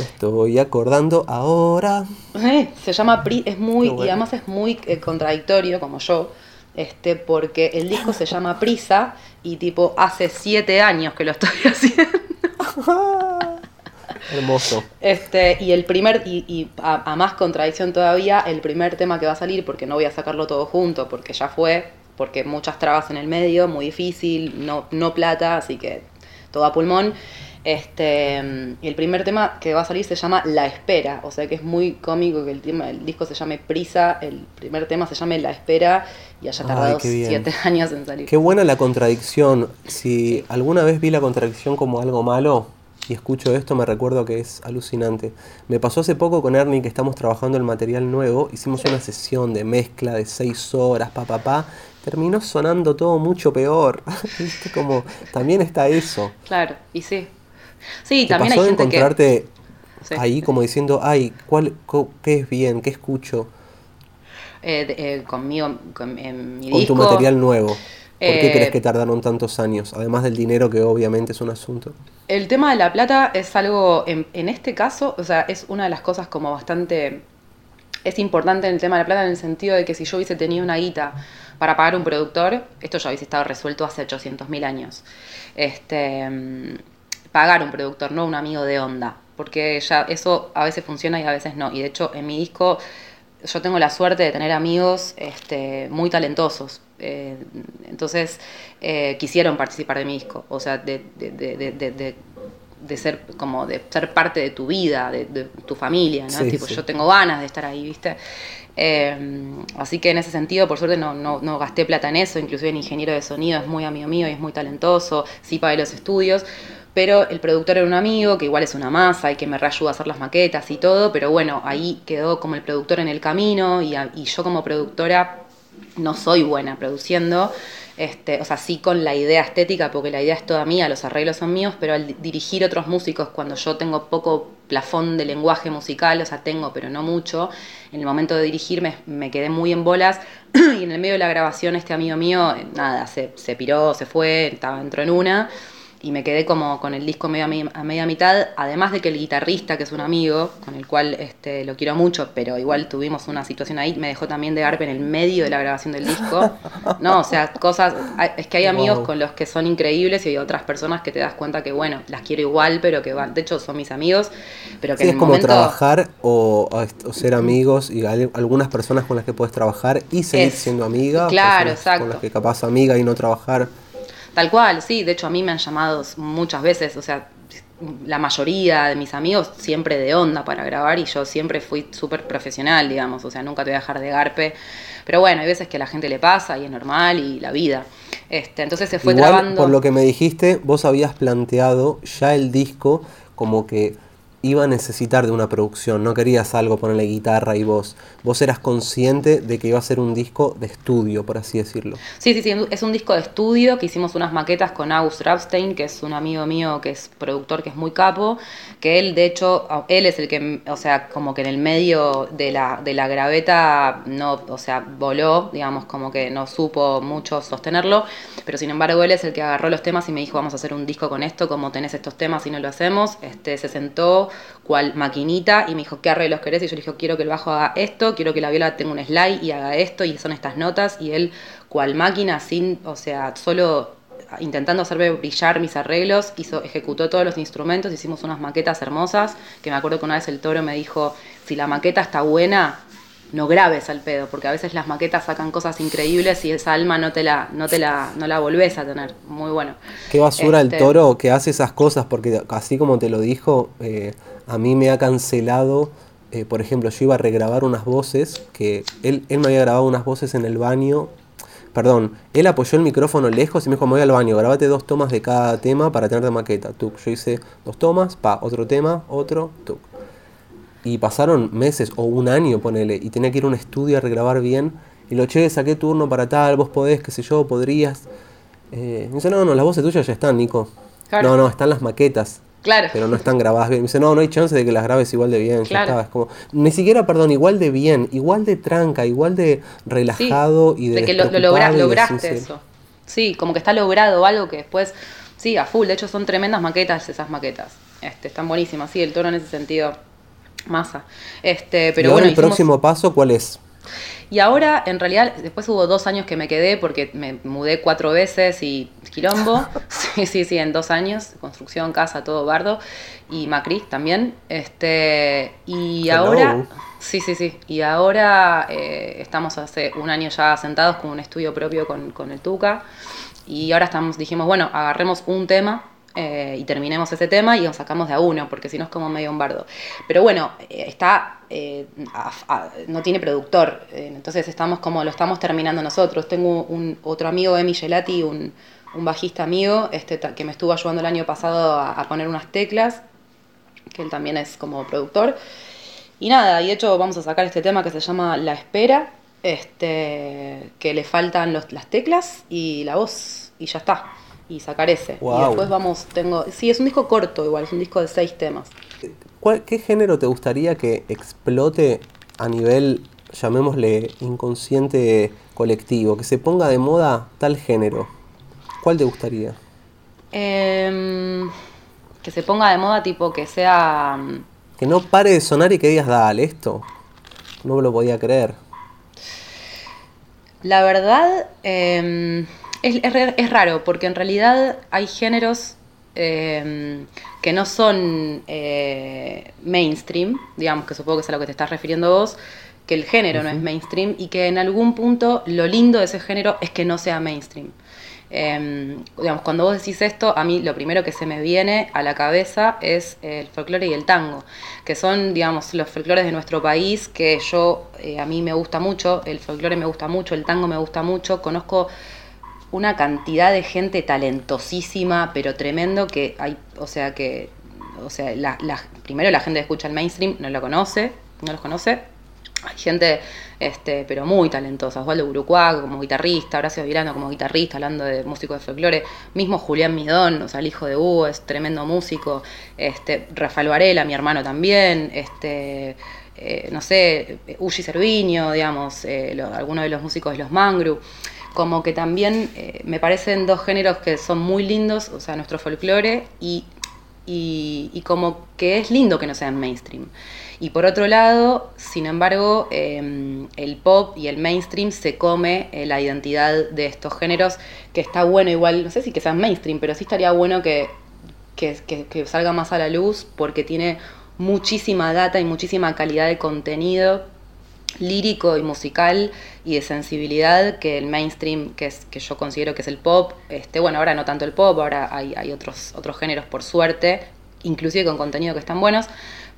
estoy acordando ahora. se llama Prisa, es muy, y además es muy eh, contradictorio, como yo, este, porque el disco se llama Prisa y tipo hace siete años que lo estoy [laughs] haciendo. [laughs] Hermoso. Este, y el primer, y, a, más contradicción todavía, el primer tema que va a salir, porque no voy a sacarlo todo junto, porque ya fue, porque muchas trabas en el medio, muy difícil, no, no plata, así que todo a pulmón. Este, el primer tema que va a salir se llama La Espera, o sea que es muy cómico que el, tema, el disco se llame Prisa, el primer tema se llame La Espera y haya tardado siete [laughs] años en salir. Qué buena la contradicción. Si alguna vez vi la contradicción como algo malo y escucho esto, me recuerdo que es alucinante. Me pasó hace poco con Ernie que estamos trabajando el material nuevo, hicimos una sesión de mezcla de seis horas, pa, pa, pa. Terminó sonando todo mucho peor. [laughs] Como también está eso. Claro, y sí, Sí, también hay gente encontrarte ahí como diciendo, ay, ¿cuál, ¿qué es bien? ¿Qué escucho? Eh, eh, conmigo, con, en mi con tu material nuevo. ¿Por qué crees eh, que tardaron tantos años? Además del dinero, que obviamente es un asunto. El tema de la plata es algo, en, en, este caso, o sea, es una de las cosas como bastante. Es importante en el tema de la plata en el sentido de que si yo hubiese tenido una guita para pagar un productor, esto ya hubiese estado resuelto hace 800.000 años. Este pagar un productor, no un amigo de onda, porque ya eso a veces funciona y a veces no. Y de hecho, en mi disco yo tengo la suerte de tener amigos este, muy talentosos. Eh, entonces eh, quisieron participar de mi disco, o sea, de, de, ser como de ser parte de tu vida, de, tu familia, ¿no? tipo, yo tengo ganas de estar ahí, ¿viste? Eh, así que en ese sentido, por suerte, no, gasté plata en eso, inclusive el ingeniero de sonido es muy amigo mío y es muy talentoso, sí pagué los estudios, pero el productor era un amigo, que igual es una masa y que me reayuda a hacer las maquetas y todo, pero bueno, ahí quedó como el productor en el camino y, yo como productora no soy buena produciendo, este, o sea, sí con la idea estética, porque la idea es toda mía, los arreglos son míos, pero al dirigir otros músicos, cuando yo tengo poco plafón de lenguaje musical, o sea, tengo, pero no mucho, en el momento de dirigirme me quedé muy en bolas [clears throat] y en el medio de la grabación este amigo mío, nada, se, se piró, se fue, estaba, entró en una y me quedé como con el disco medio a media mitad, además de que el guitarrista, que es un amigo, con el cual este, lo quiero mucho, pero igual tuvimos una situación ahí, me dejó también de garpe en el medio de la grabación del disco. No, o sea, cosas, es que hay amigos con los que son increíbles y hay otras personas que te das cuenta que, bueno, las quiero igual, pero que van, de hecho son mis amigos, pero que es como trabajar o, ser amigos y hay algunas personas con las que puedes trabajar y seguir siendo amiga. Claro, exacto. Con las que capaz amiga y no trabajar. Tal cual, sí, de hecho a mí me han llamado muchas veces, o sea, la mayoría de mis amigos siempre de onda para grabar y yo siempre fui súper profesional, digamos, o sea, nunca te voy a dejar de garpe. Pero bueno, hay veces que a la gente le pasa y es normal y la vida. Este, entonces se fue Igual, trabando. Por lo que me dijiste, vos habías planteado ya el disco como que iba a necesitar de una producción, no querías algo ponerle guitarra y voz. Vos eras consciente de que iba a ser un disco de estudio, por así decirlo. Sí, sí, sí, es un disco de estudio que hicimos unas maquetas con August Rapstein, que es un amigo mío que es productor, que es muy capo, que él, de hecho, él es el que, o sea, como que en el medio de la, de la graveta no, o sea, voló, digamos, como que no supo mucho sostenerlo, pero sin embargo él es el que agarró los temas y me dijo, vamos a hacer un disco con esto, como tenés estos temas y no lo hacemos, este, se sentó cual maquinita y me dijo, ¿qué arreglos querés? Y yo le dije, quiero que el bajo haga esto, quiero que la viola tenga un slide y haga esto, y son estas notas, y él, cual máquina, sin, o sea, solo intentando hacerme brillar mis arreglos, hizo, ejecutó todos los instrumentos, hicimos unas maquetas hermosas, que me acuerdo que una vez el toro me dijo, si la maqueta está buena, no grabes al pedo, porque a veces las maquetas sacan cosas increíbles y esa alma no te la, no te la, no la volvés a tener. Muy bueno. Qué basura el este toro que hace esas cosas, porque así como te lo dijo, eh, a mí me ha cancelado. Eh, por ejemplo, yo iba a regrabar unas voces que él, él me había grabado unas voces en el baño. Perdón, él apoyó el micrófono lejos y me dijo, me voy al baño, grabate dos tomas de cada tema para tener de maqueta. Tuc. Yo hice dos tomas, pa, otro tema, otro, tuc y pasaron meses o un año, ponele, y tenía que ir a un estudio a regrabar bien. Y lo che, saqué turno para tal, vos podés, qué sé yo, podrías. Eh, me dice, no, no, las voces tuyas ya están, Nico. No, no, están las maquetas. Claro. Pero no están grabadas bien. Me dice, no, no hay chance de que las grabes igual de bien. Ya está. Es como, ni siquiera, perdón, igual de bien, igual de tranca, igual de relajado y de. De que lo, lograste eso. Sí, como que está logrado algo que después. Sí, a full. De hecho, son tremendas maquetas esas maquetas. Este, están buenísimas. Sí, el toro en ese sentido masa. Este, pero ¿Y bueno, el próximo paso cuál es? Y ahora, en realidad, después hubo dos años que me quedé porque me mudé cuatro veces y quilombo. [laughs] sí, sí, sí, en dos años. Construcción, casa, todo bardo. Y Macri también. Este, y ahora. Sí, sí, sí. Y ahora eh, estamos hace un año ya sentados con un estudio propio con, con el Tuca. Y ahora estamos, dijimos, bueno, agarremos un tema eh, y terminemos ese tema y lo sacamos de a uno, porque si no es como medio un bardo. Pero bueno, eh, está, eh, no tiene productor, entonces estamos como lo estamos terminando nosotros. Tengo un otro amigo, Emi Gelati, un, un bajista amigo, este, que me estuvo ayudando el año pasado a, poner unas teclas, que él también es como productor. Y nada, y de hecho vamos a sacar este tema que se llama La Espera, este, que le faltan las teclas y la voz, y ya está y sacar ese. Y después vamos, tengo. Sí, es un disco corto igual, es un disco de seis temas. ¿Qué género te gustaría que explote a nivel, llamémosle, inconsciente colectivo? Que se ponga de moda tal género. ¿Cuál te gustaría? Em, que se ponga de moda, tipo que sea. Mm, que no pare de sonar y que digas, dale, esto. No me lo podía creer. La verdad. Eh, es, es, raro, porque en realidad hay géneros em, que no son eh, mainstream, digamos que supongo que es a lo que te estás refiriendo vos, que el género no es mainstream y que en algún punto lo lindo de ese género es que no sea mainstream. Em, digamos, cuando vos decís esto, a mí lo primero que se me viene a la cabeza es el folclore y el tango, que son, digamos, los folclores de nuestro país, que yo, eh, a mí me gusta mucho, el folclore me gusta mucho, el tango me gusta mucho, conozco una cantidad de gente talentosísima, pero tremendo, que hay, o sea, que, o sea, la, primero la gente que escucha el mainstream no lo conoce, no los conoce. Hay gente, este, pero muy talentosa, Osvaldo Burucuac como guitarrista, Horacio Virano como guitarrista, hablando de músico de folclore, mismo Julián Midón, o sea, el hijo de Hugo, es tremendo músico, este, Rafael Varela, mi hermano también, este, eh, no sé, Uji Cerviño, digamos, eh, algunos de los músicos de los Mangru como que también eh, me parecen dos géneros que son muy lindos, o sea, nuestro folclore, y, y, como que es lindo que no sean mainstream. Y por otro lado, sin embargo, em, el pop y el mainstream se come eh, la identidad de estos géneros, que está bueno igual, no sé si que sean mainstream, pero sí estaría bueno que, que, que salga más a la luz porque tiene muchísima data y muchísima calidad de contenido lírico y musical y de sensibilidad que el mainstream, que, es, que yo considero que es el pop, este, bueno, ahora no tanto el pop, ahora hay, hay otros, otros géneros por suerte, inclusive con contenido que están buenos,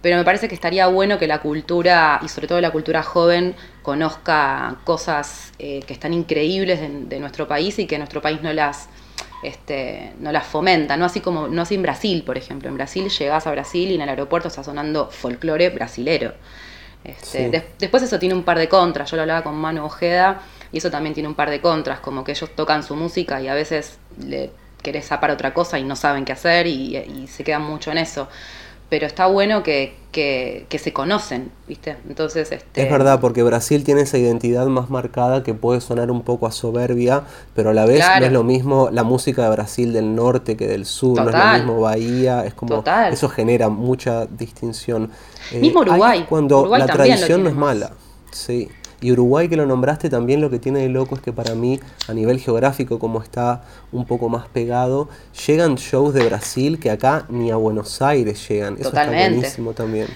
pero me parece que estaría bueno que la cultura, y sobre todo la cultura joven, conozca cosas eh, que están increíbles de, nuestro país y que nuestro país no las, este, no las fomenta, no así como, no así en Brasil, por ejemplo. En Brasil llegás a Brasil y en el aeropuerto está sonando folclore brasilero. Este, después eso tiene un par de contras, yo lo hablaba con Manu Ojeda y eso también tiene un par de contras, como que ellos tocan su música y a veces le querés zapar otra cosa y no saben qué hacer y se quedan mucho en eso. Pero está bueno que, que, se conocen, ¿viste? Entonces, este... Es verdad, porque Brasil tiene esa identidad más marcada que puede sonar un poco a soberbia, pero a la vez no es lo mismo la música de Brasil del norte que del sur, no es lo mismo Bahía, es como... Eso genera mucha distinción. Mismo eh, Uruguay. cuando la tradición no es mala, sí. Y Uruguay que lo nombraste también lo que tiene de loco es que para mí, a nivel geográfico, como está un poco más pegado, llegan shows de Brasil que acá ni a Buenos Aires llegan. Eso está buenísimo también.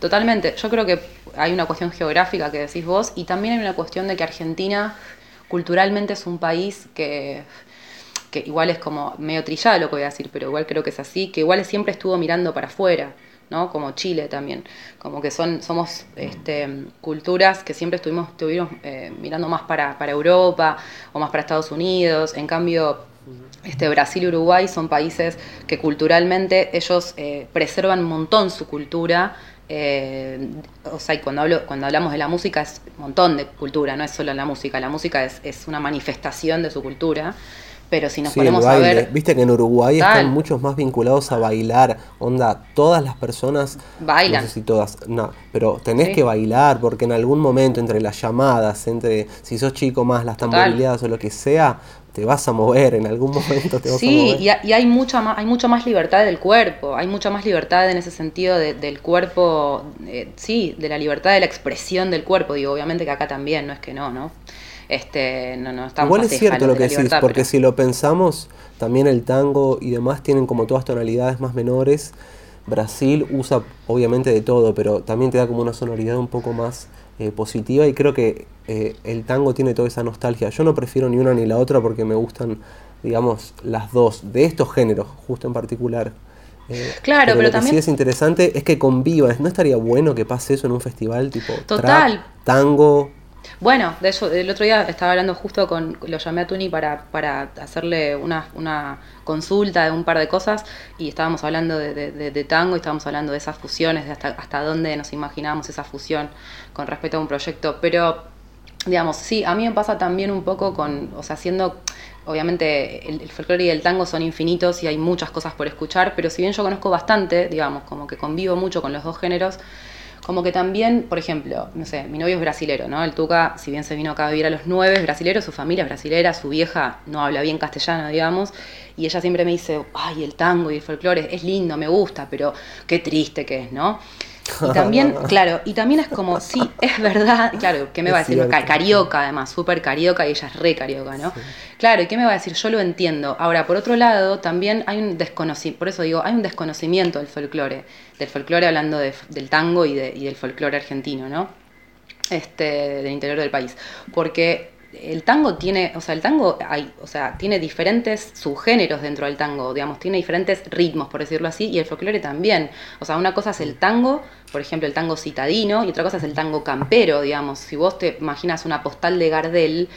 Totalmente. Yo creo que hay una cuestión geográfica que decís vos y también hay una cuestión de que Argentina culturalmente es un país que que igual es como medio trillado lo que voy a decir, pero igual creo que es así, que igual siempre estuvo mirando para afuera. ¿No? Como Chile también, como que son, somos este, culturas que siempre estuvimos, estuvimos eh, mirando más para, para Europa o más para Estados Unidos, en cambio este, Brasil y Uruguay son países que culturalmente ellos eh, preservan un montón su cultura. Eh, o sea, y cuando, hablo, cuando hablamos de la música es un montón de cultura, no es solo la música, la música es, es una manifestación de su cultura pero si nos ponemos a ver. Viste que en Uruguay están muchos más vinculados a bailar. Onda, todas las personas. Bailan. No sé si todas. No, pero tenés que bailar porque en algún momento, entre las llamadas, entre si sos chico más, las tamborileadas o lo que sea, te vas a mover, en algún [laughs] momento te vas a mover. Sí, y, hay, mucha más, hay mucha más libertad del cuerpo, hay mucha más libertad en ese sentido del cuerpo, eh, sí, de la libertad de la expresión del cuerpo, digo, obviamente que acá también, no es que no, ¿no? Este, no, no, Igual es cierto lo que decís, porque si lo pensamos, también el tango y demás tienen como todas tonalidades más menores. Brasil usa obviamente de todo, pero también te da como una sonoridad un poco más eh, positiva y creo que eh, el tango tiene toda esa nostalgia. Yo no prefiero ni una ni la otra porque me gustan, digamos, las dos, de estos géneros, justo en particular. Eh, claro, pero, lo también... Que sí es interesante es que conviva. ¿No estaría bueno que pase eso en un festival tipo Total. tango, bueno, de eso, el otro día estaba hablando justo con, lo llamé a Tuni para, para hacerle una, una consulta de un par de cosas y estábamos hablando de, tango y estábamos hablando de esas fusiones, de hasta, hasta dónde nos imaginábamos esa fusión con respecto a un proyecto. Pero, digamos, sí, a mí me pasa también un poco con, o sea, siendo, obviamente el, el folclore y el tango son infinitos y hay muchas cosas por escuchar, pero si bien yo conozco bastante, digamos, como que convivo mucho con los dos géneros, como que también, por ejemplo, no sé, mi novio es brasilero, ¿no? El Tuca, si bien se vino acá a vivir a los nueve, es brasilero, su familia es brasilera, su vieja no habla bien castellano, digamos, y ella siempre me dice, ay, el tango y el folclore es lindo, me gusta, pero qué triste que es, ¿no? Y también, [laughs] claro, y también es como, sí, es verdad, claro, ¿qué me va a decir? carioca, además, súper carioca y ella es re carioca, ¿no? Claro, ¿y qué me va a decir? Yo lo entiendo. Ahora, por otro lado, también hay un desconocimiento, por eso digo, hay un desconocimiento del folclore, del folclore hablando del tango y, de, y del folclore argentino, ¿no? Este, del interior del país. Porque el tango tiene, o sea, el tango hay, o sea, tiene diferentes subgéneros dentro del tango, digamos, tiene diferentes ritmos, por decirlo así, y el folclore también. O sea, una cosa es el tango, por ejemplo, el tango citadino, y otra cosa es el tango campero, digamos. Si vos te imaginas una postal de Gardel,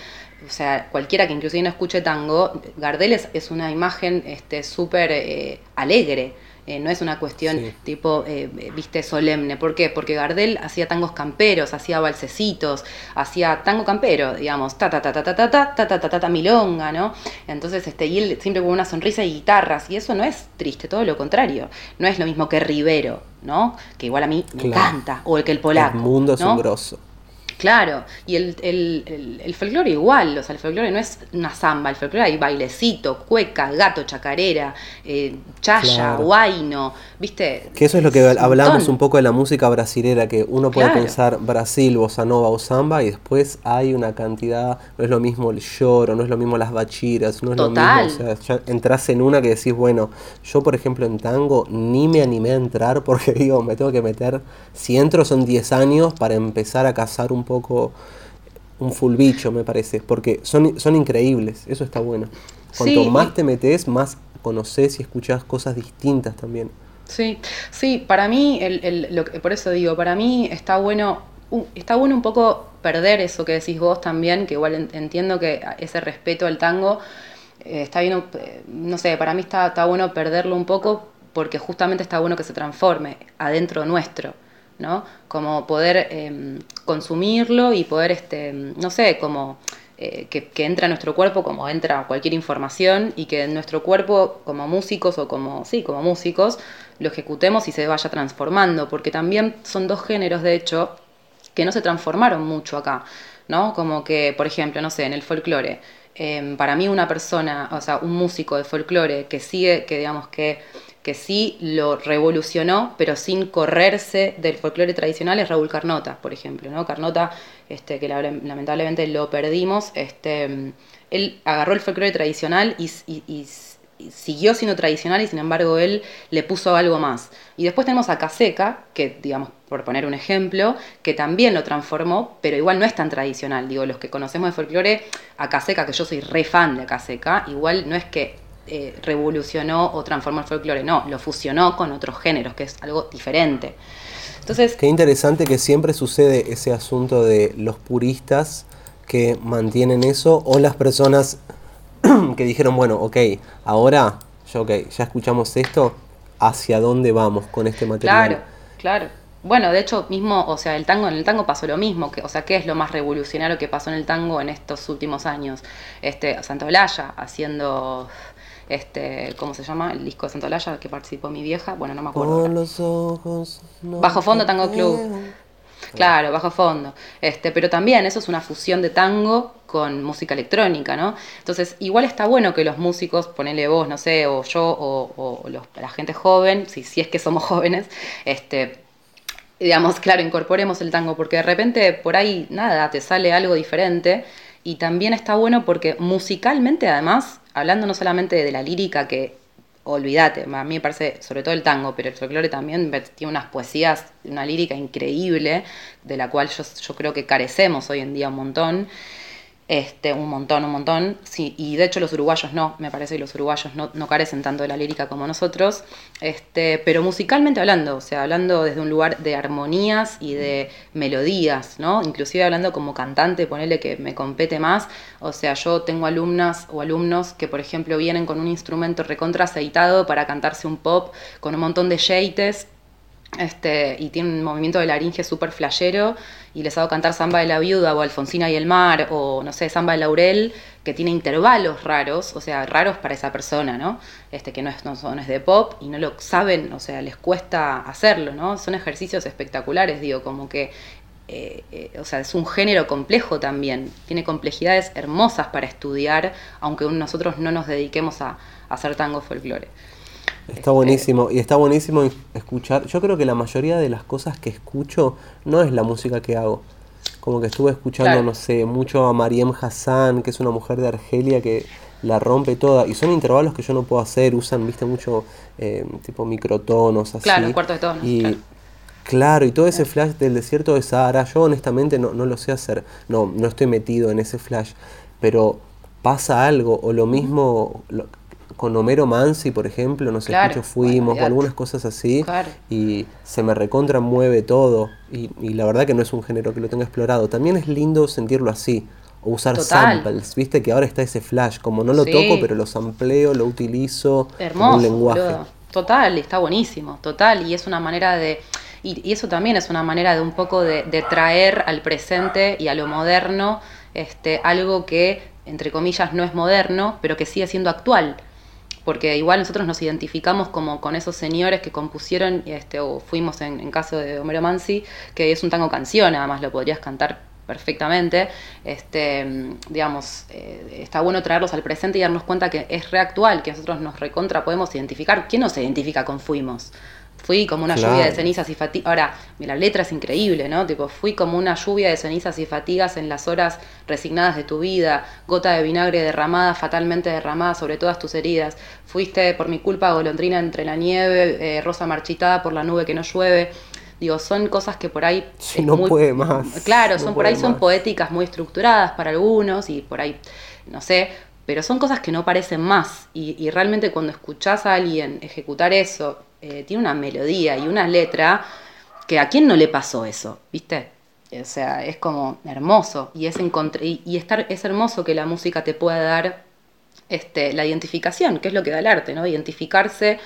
o sea, cualquiera que inclusive no escuche tango, Gardel es, una imagen este, súper eh, alegre. Eh, no es una cuestión tipo, eh, viste, solemne. ¿Por qué? Porque Gardel hacía tangos camperos, hacía balsecitos, hacía tango campero, digamos, ta ta ta ta ta ta ta ta ta ta ta milonga, ¿no? Entonces, este, y él siempre con una sonrisa y guitarras, y eso no es triste, todo lo contrario. No es lo mismo que Rivero, ¿no? Que igual a mí me encanta, o el que el polaco. El mundo asombroso. Claro, y el, el, el, folclore igual, o sea, el folclore no es una samba, el folclore hay bailecito, cueca, gato, chacarera, eh, chaya, guaino, ¿viste? Que eso es lo que hablamos un poco de la música brasilera, que uno puede pensar Brasil, bossa nova o samba, y después hay una cantidad, no es lo mismo el lloro, no es lo mismo las bachiras, no es lo mismo, o sea, ya entras en una que decís, bueno, yo por ejemplo en tango ni me animé a entrar [laughs] porque digo, me tengo que meter, si entro son 10 años para empezar a cazar un poco un full bicho, me parece, porque son, son increíbles, eso está bueno. Cuanto más te metes, más conoces y escuchas cosas distintas también. Sí, sí, para mí, el, lo por eso digo, para mí está bueno, está bueno un poco perder eso que decís vos también, que igual entiendo que ese respeto al tango eh, está bien, eh, no sé, para mí está, está bueno perderlo un poco porque justamente está bueno que se transforme adentro nuestro, ¿no? Como poder em, consumirlo y poder, este, no sé, como eh, que, entra a nuestro cuerpo como entra cualquier información y que en nuestro cuerpo como músicos o como, sí, como músicos, lo ejecutemos y se vaya transformando, porque también son dos géneros, de hecho, que no se transformaron mucho acá, ¿no? Como que, por ejemplo, no sé, en el folclore, em, para mí una persona, o sea, un músico de folclore que sigue, que digamos que que sí lo revolucionó, pero sin correrse del folclore tradicional, es Raúl Carnota, por ejemplo. ¿no? Carnota, este, que lamentablemente lo perdimos, este, él agarró el folclore tradicional y, siguió siendo tradicional y sin embargo él le puso algo más. Y después tenemos a Caseca, que digamos, por poner un ejemplo, que también lo transformó, pero igual no es tan tradicional. Digo, los que conocemos de folclore, a Caseca, que yo soy re fan de Caseca, igual no es que eh, revolucionó o transformó el folclore, no, lo fusionó con otros géneros, que es algo diferente. Entonces, Qué interesante que siempre sucede ese asunto de los puristas que mantienen eso o las personas [clears throat] que dijeron, bueno, ok, ahora ya, okay, ya escuchamos esto, ¿hacia dónde vamos con este material? Claro, claro. Bueno, de hecho, mismo, o sea, el tango, en el tango pasó lo mismo, que, o sea, ¿qué es lo más revolucionario que pasó en el tango en estos últimos años? Este, Santolaya haciendo este, ¿cómo se llama? El disco de Santolaya que participó mi vieja, bueno, no me acuerdo. los ojos. Bajo Fondo Tango Club. Claro, bajo fondo. Este, pero también eso es una fusión de tango con música electrónica, ¿no? Entonces, igual está bueno que los músicos, ponele vos, no sé, o yo, o, la gente joven, si, si es que somos [laughs] jóvenes, este, digamos, claro, incorporemos el tango, porque de repente por ahí, nada, te sale algo diferente. Y también está bueno porque musicalmente, además, hablando no solamente de la lírica, que olvídate, a mí me parece, sobre todo el tango, pero el folclore también tiene unas poesías, una lírica increíble, de la cual yo, yo creo que carecemos hoy en día un montón este, un montón, un montón, sí, y de hecho los uruguayos no, me parece que los uruguayos no, no, carecen tanto de la lírica como nosotros, este, pero musicalmente hablando, o sea, hablando desde un lugar de armonías y de melodías, ¿no? Inclusive hablando como cantante, ponerle que me compete más, o sea, yo tengo alumnas o alumnos que, por ejemplo, vienen con un instrumento recontra aceitado para cantarse un pop con un montón de yates este, y tiene un movimiento de laringe súper flashero y les hago cantar Samba de la Viuda o Alfonsina y el Mar o no sé, Samba de Laurel, que tiene intervalos raros, o sea, raros para esa persona, ¿no? Este, que no es, no, es de pop y no lo saben, o sea, les cuesta hacerlo, ¿no? Son ejercicios espectaculares, digo, como que eh, eh, o sea, es un género complejo también, tiene complejidades hermosas para estudiar, aunque nosotros no nos dediquemos a, a hacer tango folclore. Está este, buenísimo, y está buenísimo escuchar. Yo creo que la mayoría de las cosas que escucho no es la música que hago. Como que estuve escuchando, no sé, mucho a Mariem Hassan, que es una mujer de Argelia que la rompe toda. Y son intervalos que yo no puedo hacer, usan, viste, mucho eh, tipo microtonos, así. Claro, cuarto de tono. Y, claro. y todo ese flash del desierto de Sahara, yo honestamente no, no lo sé hacer. No, no estoy metido en ese flash. Pero pasa algo, o lo mismo, con Homero Mansi, por ejemplo, no sé, escucho Fuimos, o algunas cosas así, y se me recontra mueve todo, y, la verdad que no es un género que lo tenga explorado. También es lindo sentirlo así, o usar samples, viste que ahora está ese flash, como no lo toco, pero lo sampleo, lo utilizo Hermoso, un lenguaje. Total, está buenísimo, total, y es una manera de... Y, eso también es una manera de un poco de, de traer al presente y a lo moderno este, algo que, entre comillas, no es moderno, pero que sigue siendo actual porque igual nosotros nos identificamos como con esos señores que compusieron, este, o fuimos en, caso de Homero Mansi, que es un tango canción, además lo podrías cantar perfectamente, este, digamos, eh, está bueno traerlos al presente y darnos cuenta que es reactual, que nosotros nos recontra podemos identificar. ¿Quién nos identifica con Fuimos? Fui como una lluvia de cenizas y fatigas. Ahora, la letra es increíble, ¿no? Tipo, fui como una lluvia de cenizas y fatigas en las horas resignadas de tu vida, gota de vinagre derramada, fatalmente derramada sobre todas tus heridas. Fuiste por mi culpa golondrina entre la nieve, eh, rosa marchitada por la nube que no llueve. Digo, son cosas que por ahí. no puede más. Claro, son por ahí son poéticas muy estructuradas para algunos y por ahí, no sé, pero son cosas que no parecen más. Y, y realmente cuando escuchás a alguien ejecutar eso eh, tiene una melodía y una letra que a quién no le pasó eso, ¿viste? O sea, es como hermoso y es, y, estar, es hermoso que la música te pueda dar este, la identificación, que es lo que da el arte, ¿no? Identificarse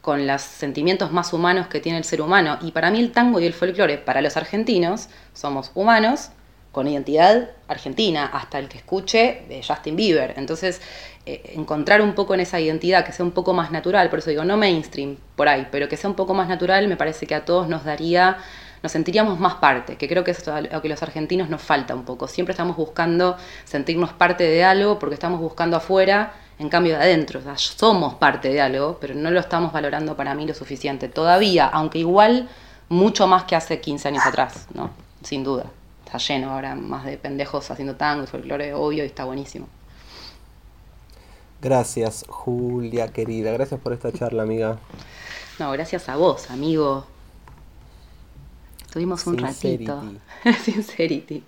con los sentimientos más humanos que tiene el ser humano. Y para mí el tango y el folclore, para los argentinos, somos humanos con identidad argentina, hasta el que escuche de Justin Bieber. Entonces, eh, encontrar un poco en esa identidad que sea un poco más natural, por eso digo, no mainstream por ahí, pero que sea un poco más natural, me parece que a todos nos daría nos sentiríamos más parte, que creo que es lo que los argentinos nos falta un poco. Siempre estamos buscando sentirnos parte de algo porque estamos buscando afuera, en cambio de adentro. O sea, somos parte de algo, pero no lo estamos valorando para mí lo suficiente todavía, aunque igual mucho más que hace 15 años atrás, ¿no? Sin duda. Está lleno ahora más de pendejos haciendo tango y folclore, obvio, y está buenísimo. Gracias, Julia, querida. Gracias por esta charla, amiga. No, gracias a vos, amigo. Tuvimos un ratito. Sincerity. [laughs]